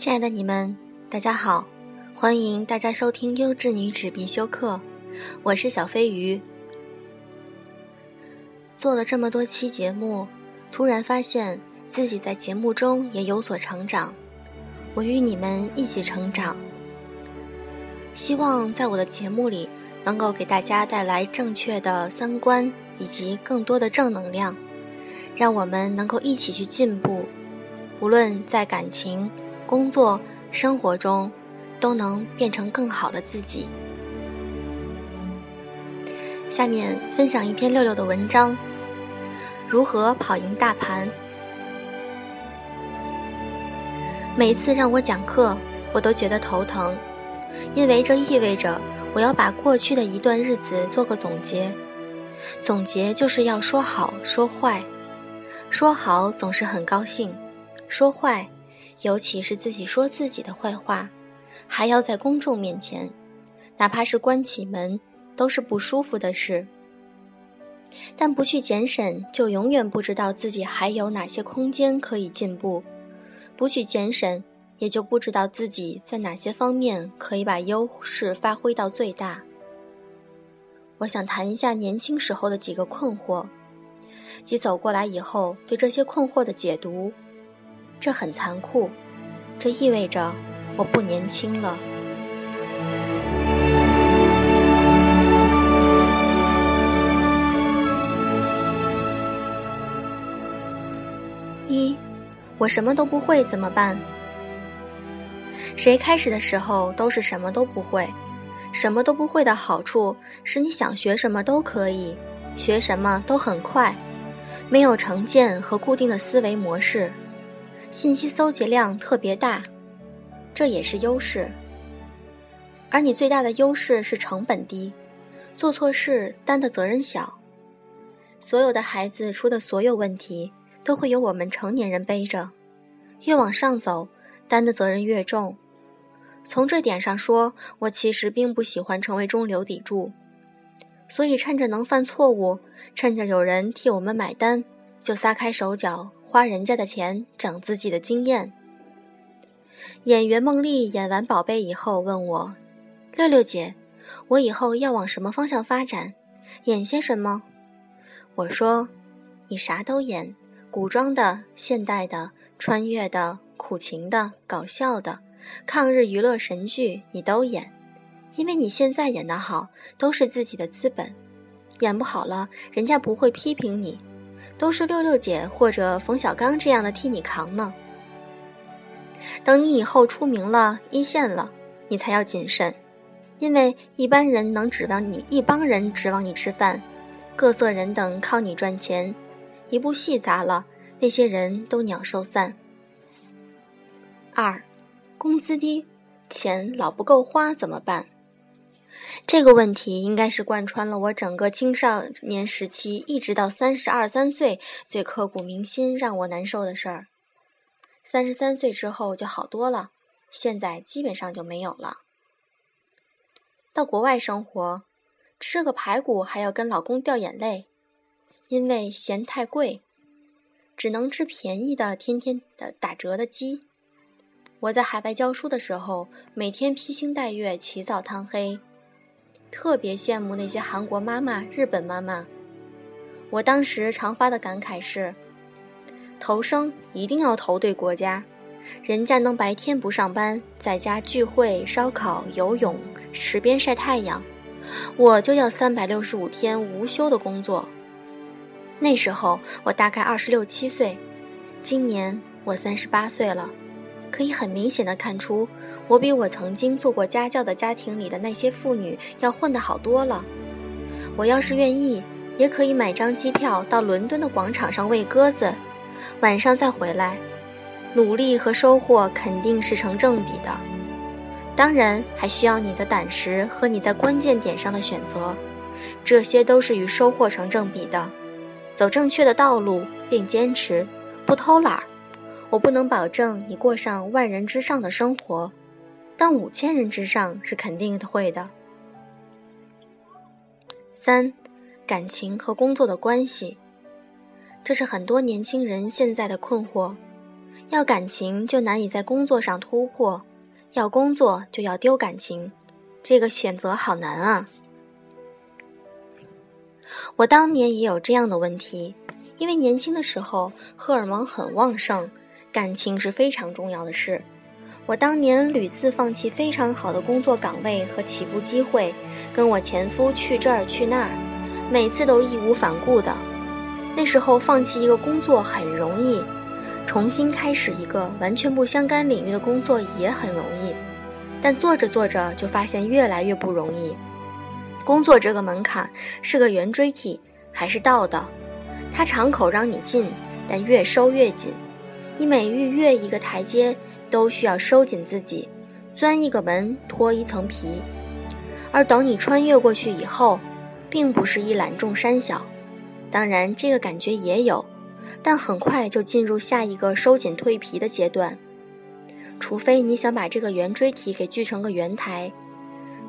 亲爱的你们，大家好，欢迎大家收听优质女子必修课，我是小飞鱼。做了这么多期节目，突然发现自己在节目中也有所成长，我与你们一起成长。希望在我的节目里，能够给大家带来正确的三观以及更多的正能量，让我们能够一起去进步，无论在感情。工作、生活中，都能变成更好的自己。下面分享一篇六六的文章：如何跑赢大盘。每次让我讲课，我都觉得头疼，因为这意味着我要把过去的一段日子做个总结。总结就是要说好说坏，说好总是很高兴，说坏。尤其是自己说自己的坏话，还要在公众面前，哪怕是关起门，都是不舒服的事。但不去检审，就永远不知道自己还有哪些空间可以进步；不去检审，也就不知道自己在哪些方面可以把优势发挥到最大。我想谈一下年轻时候的几个困惑，及走过来以后对这些困惑的解读。这很残酷，这意味着我不年轻了。一，我什么都不会怎么办？谁开始的时候都是什么都不会？什么都不会的好处是你想学什么都可以，学什么都很快，没有成见和固定的思维模式。信息搜集量特别大，这也是优势。而你最大的优势是成本低，做错事担的责任小。所有的孩子出的所有问题，都会由我们成年人背着。越往上走，担的责任越重。从这点上说，我其实并不喜欢成为中流砥柱。所以，趁着能犯错误，趁着有人替我们买单，就撒开手脚。花人家的钱，长自己的经验。演员孟丽演完《宝贝》以后问我：“六六姐，我以后要往什么方向发展？演些什么？”我说：“你啥都演，古装的、现代的、穿越的、苦情的、搞笑的、抗日娱乐神剧，你都演。因为你现在演得好，都是自己的资本。演不好了，人家不会批评你。”都是六六姐或者冯小刚这样的替你扛呢。等你以后出名了、一线了，你才要谨慎，因为一般人能指望你，一帮人指望你吃饭，各色人等靠你赚钱。一部戏砸了，那些人都鸟兽散。二，工资低，钱老不够花怎么办？这个问题应该是贯穿了我整个青少年时期，一直到三十二三岁最刻骨铭心、让我难受的事儿。三十三岁之后就好多了，现在基本上就没有了。到国外生活，吃个排骨还要跟老公掉眼泪，因为嫌太贵，只能吃便宜的、天天的打折的鸡。我在海外教书的时候，每天披星戴月，起早贪黑。特别羡慕那些韩国妈妈、日本妈妈。我当时常发的感慨是：投生一定要投对国家，人家能白天不上班，在家聚会、烧烤、游泳、池边晒太阳，我就要三百六十五天无休的工作。那时候我大概二十六七岁，今年我三十八岁了，可以很明显的看出。我比我曾经做过家教的家庭里的那些妇女要混得好多了。我要是愿意，也可以买张机票到伦敦的广场上喂鸽子，晚上再回来。努力和收获肯定是成正比的，当然还需要你的胆识和你在关键点上的选择，这些都是与收获成正比的。走正确的道路并坚持，不偷懒儿。我不能保证你过上万人之上的生活。但五千人之上是肯定会的。三，感情和工作的关系，这是很多年轻人现在的困惑。要感情就难以在工作上突破，要工作就要丢感情，这个选择好难啊！我当年也有这样的问题，因为年轻的时候荷尔蒙很旺盛，感情是非常重要的事。我当年屡次放弃非常好的工作岗位和起步机会，跟我前夫去这儿去那儿，每次都义无反顾的。那时候放弃一个工作很容易，重新开始一个完全不相干领域的工作也很容易，但做着做着就发现越来越不容易。工作这个门槛是个圆锥体，还是倒的？它敞口让你进，但越收越紧。你每逾越一个台阶，都需要收紧自己，钻一个门，脱一层皮。而等你穿越过去以后，并不是一览众山小。当然，这个感觉也有，但很快就进入下一个收紧蜕皮的阶段。除非你想把这个圆锥体给锯成个圆台。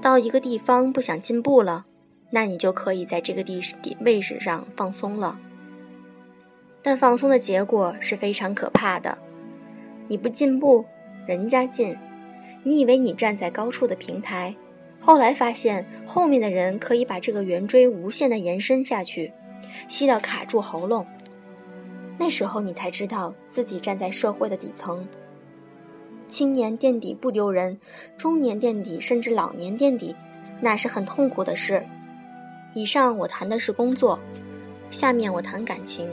到一个地方不想进步了，那你就可以在这个地地位置上放松了。但放松的结果是非常可怕的。你不进步，人家进。你以为你站在高处的平台，后来发现后面的人可以把这个圆锥无限的延伸下去，吸到卡住喉咙。那时候你才知道自己站在社会的底层。青年垫底不丢人，中年垫底甚至老年垫底，那是很痛苦的事。以上我谈的是工作，下面我谈感情。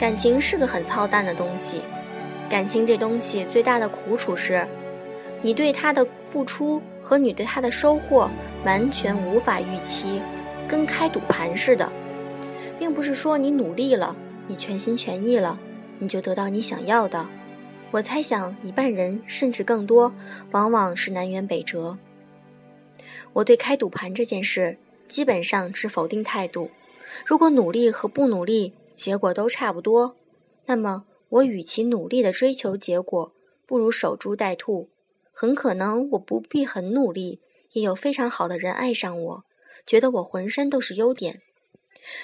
感情是个很操蛋的东西，感情这东西最大的苦楚是，你对他的付出和你对他的收获完全无法预期，跟开赌盘似的，并不是说你努力了，你全心全意了。你就得到你想要的。我猜想，一半人甚至更多，往往是南辕北辙。我对开赌盘这件事基本上持否定态度。如果努力和不努力结果都差不多，那么我与其努力的追求结果，不如守株待兔。很可能我不必很努力，也有非常好的人爱上我，觉得我浑身都是优点。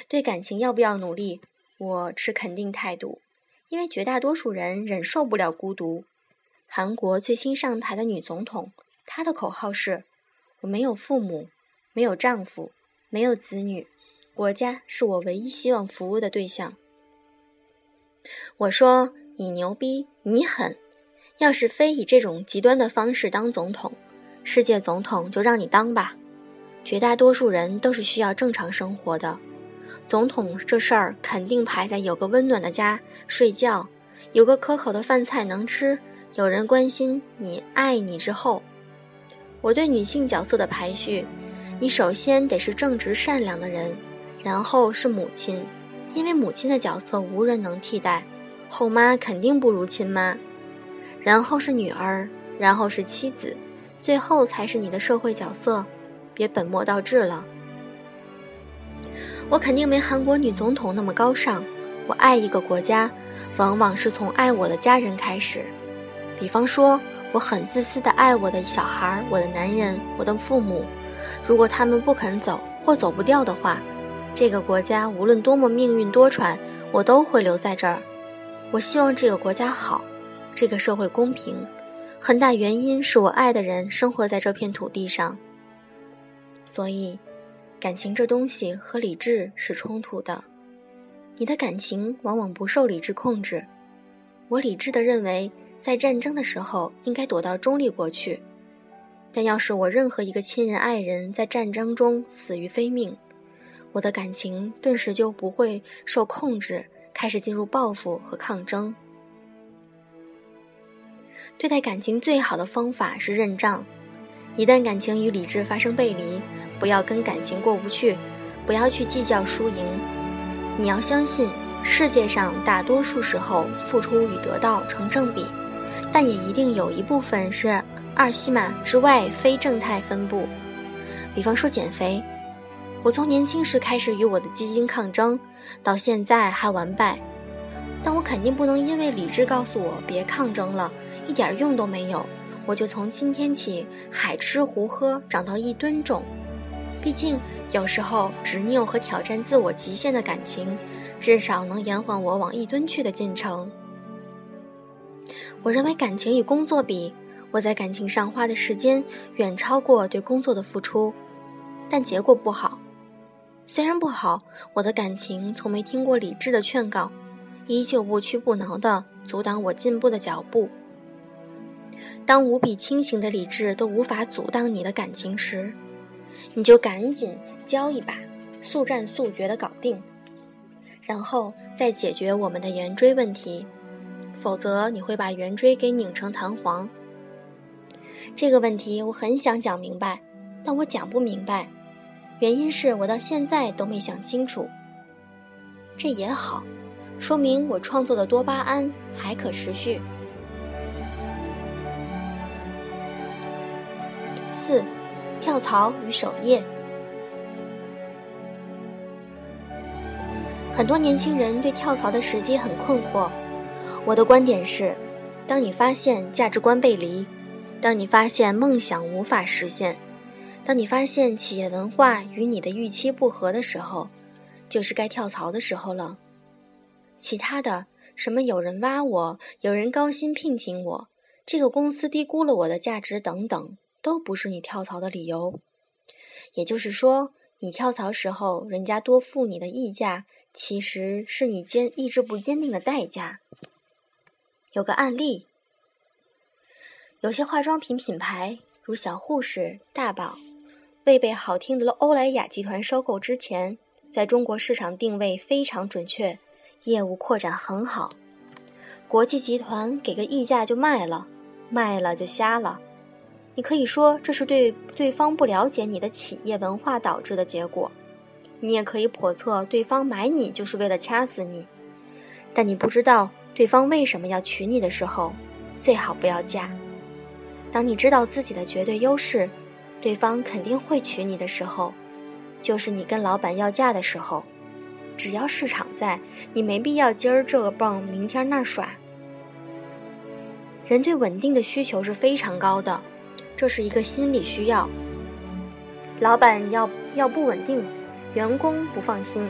对感情要不要努力，我持肯定态度。因为绝大多数人忍受不了孤独。韩国最新上台的女总统，她的口号是：“我没有父母，没有丈夫，没有子女，国家是我唯一希望服务的对象。”我说：“你牛逼，你狠！要是非以这种极端的方式当总统，世界总统就让你当吧。绝大多数人都是需要正常生活的。”总统这事儿肯定排在有个温暖的家睡觉，有个可口的饭菜能吃，有人关心你爱你之后。我对女性角色的排序，你首先得是正直善良的人，然后是母亲，因为母亲的角色无人能替代，后妈肯定不如亲妈，然后是女儿，然后是妻子，最后才是你的社会角色，别本末倒置了。我肯定没韩国女总统那么高尚。我爱一个国家，往往是从爱我的家人开始。比方说，我很自私的爱我的小孩、我的男人、我的父母。如果他们不肯走或走不掉的话，这个国家无论多么命运多舛，我都会留在这儿。我希望这个国家好，这个社会公平。很大原因是我爱的人生活在这片土地上，所以。感情这东西和理智是冲突的，你的感情往往不受理智控制。我理智的认为，在战争的时候应该躲到中立国去，但要是我任何一个亲人爱人在战争中死于非命，我的感情顿时就不会受控制，开始进入报复和抗争。对待感情最好的方法是认账，一旦感情与理智发生背离。不要跟感情过不去，不要去计较输赢。你要相信，世界上大多数时候付出与得到成正比，但也一定有一部分是二西马之外非正态分布。比方说减肥，我从年轻时开始与我的基因抗争，到现在还完败。但我肯定不能因为理智告诉我别抗争了，一点用都没有，我就从今天起海吃胡喝，长到一吨重。毕竟，有时候执拗和挑战自我极限的感情，至少能延缓我往一吨去的进程。我认为感情与工作比，我在感情上花的时间远超过对工作的付出，但结果不好。虽然不好，我的感情从没听过理智的劝告，依旧不屈不挠地阻挡我进步的脚步。当无比清醒的理智都无法阻挡你的感情时，你就赶紧交一把，速战速决地搞定，然后再解决我们的圆锥问题。否则，你会把圆锥给拧成弹簧。这个问题我很想讲明白，但我讲不明白，原因是我到现在都没想清楚。这也好，说明我创作的多巴胺还可持续。四，跳槽与守业。很多年轻人对跳槽的时机很困惑。我的观点是，当你发现价值观背离，当你发现梦想无法实现，当你发现企业文化与你的预期不合的时候，就是该跳槽的时候了。其他的什么有人挖我，有人高薪聘请我，这个公司低估了我的价值等等，都不是你跳槽的理由。也就是说，你跳槽时候人家多付你的溢价，其实是你坚意志不坚定的代价。有个案例，有些化妆品品牌，如小护士、大宝，未被好听的欧莱雅集团收购之前，在中国市场定位非常准确，业务扩展很好。国际集团给个溢价就卖了，卖了就瞎了。你可以说这是对对方不了解你的企业文化导致的结果，你也可以叵测对方买你就是为了掐死你，但你不知道。对方为什么要娶你的时候，最好不要嫁。当你知道自己的绝对优势，对方肯定会娶你的时候，就是你跟老板要价的时候。只要市场在，你没必要今儿这个蹦，明天那儿耍。人对稳定的需求是非常高的，这是一个心理需要。老板要要不稳定，员工不放心。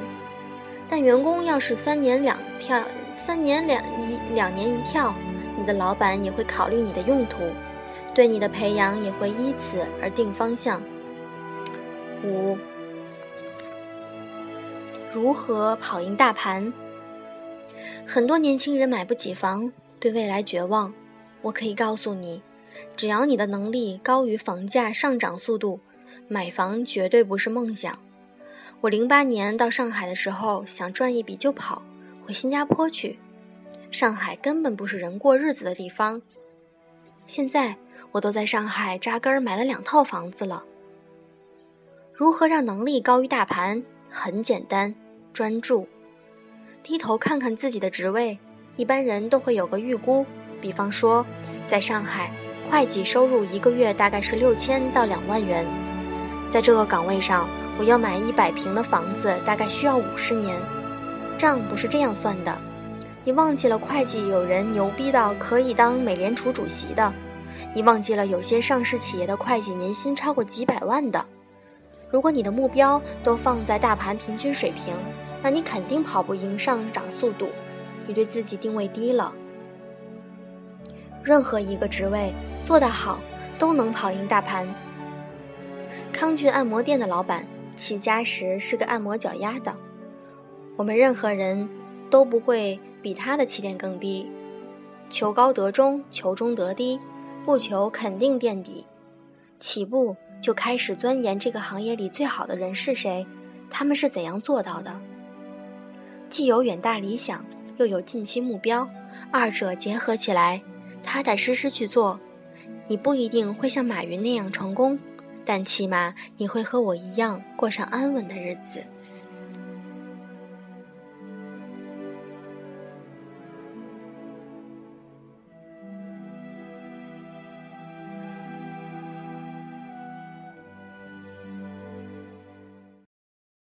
但员工要是三年两跳。三年两一两年一跳，你的老板也会考虑你的用途，对你的培养也会依此而定方向。五，如何跑赢大盘？很多年轻人买不起房，对未来绝望。我可以告诉你，只要你的能力高于房价上涨速度，买房绝对不是梦想。我零八年到上海的时候，想赚一笔就跑。回新加坡去，上海根本不是人过日子的地方。现在我都在上海扎根买了两套房子了。如何让能力高于大盘？很简单，专注。低头看看自己的职位，一般人都会有个预估。比方说，在上海，会计收入一个月大概是六千到两万元，在这个岗位上，我要买一百平的房子，大概需要五十年。账不是这样算的，你忘记了会计有人牛逼到可以当美联储主席的，你忘记了有些上市企业的会计年薪超过几百万的。如果你的目标都放在大盘平均水平，那你肯定跑不赢上涨速度，你对自己定位低了。任何一个职位做得好，都能跑赢大盘。康俊按摩店的老板起家时是个按摩脚丫的。我们任何人都不会比他的起点更低，求高得中，求中得低，不求肯定垫底。起步就开始钻研这个行业里最好的人是谁，他们是怎样做到的。既有远大理想，又有近期目标，二者结合起来，踏踏实实去做。你不一定会像马云那样成功，但起码你会和我一样过上安稳的日子。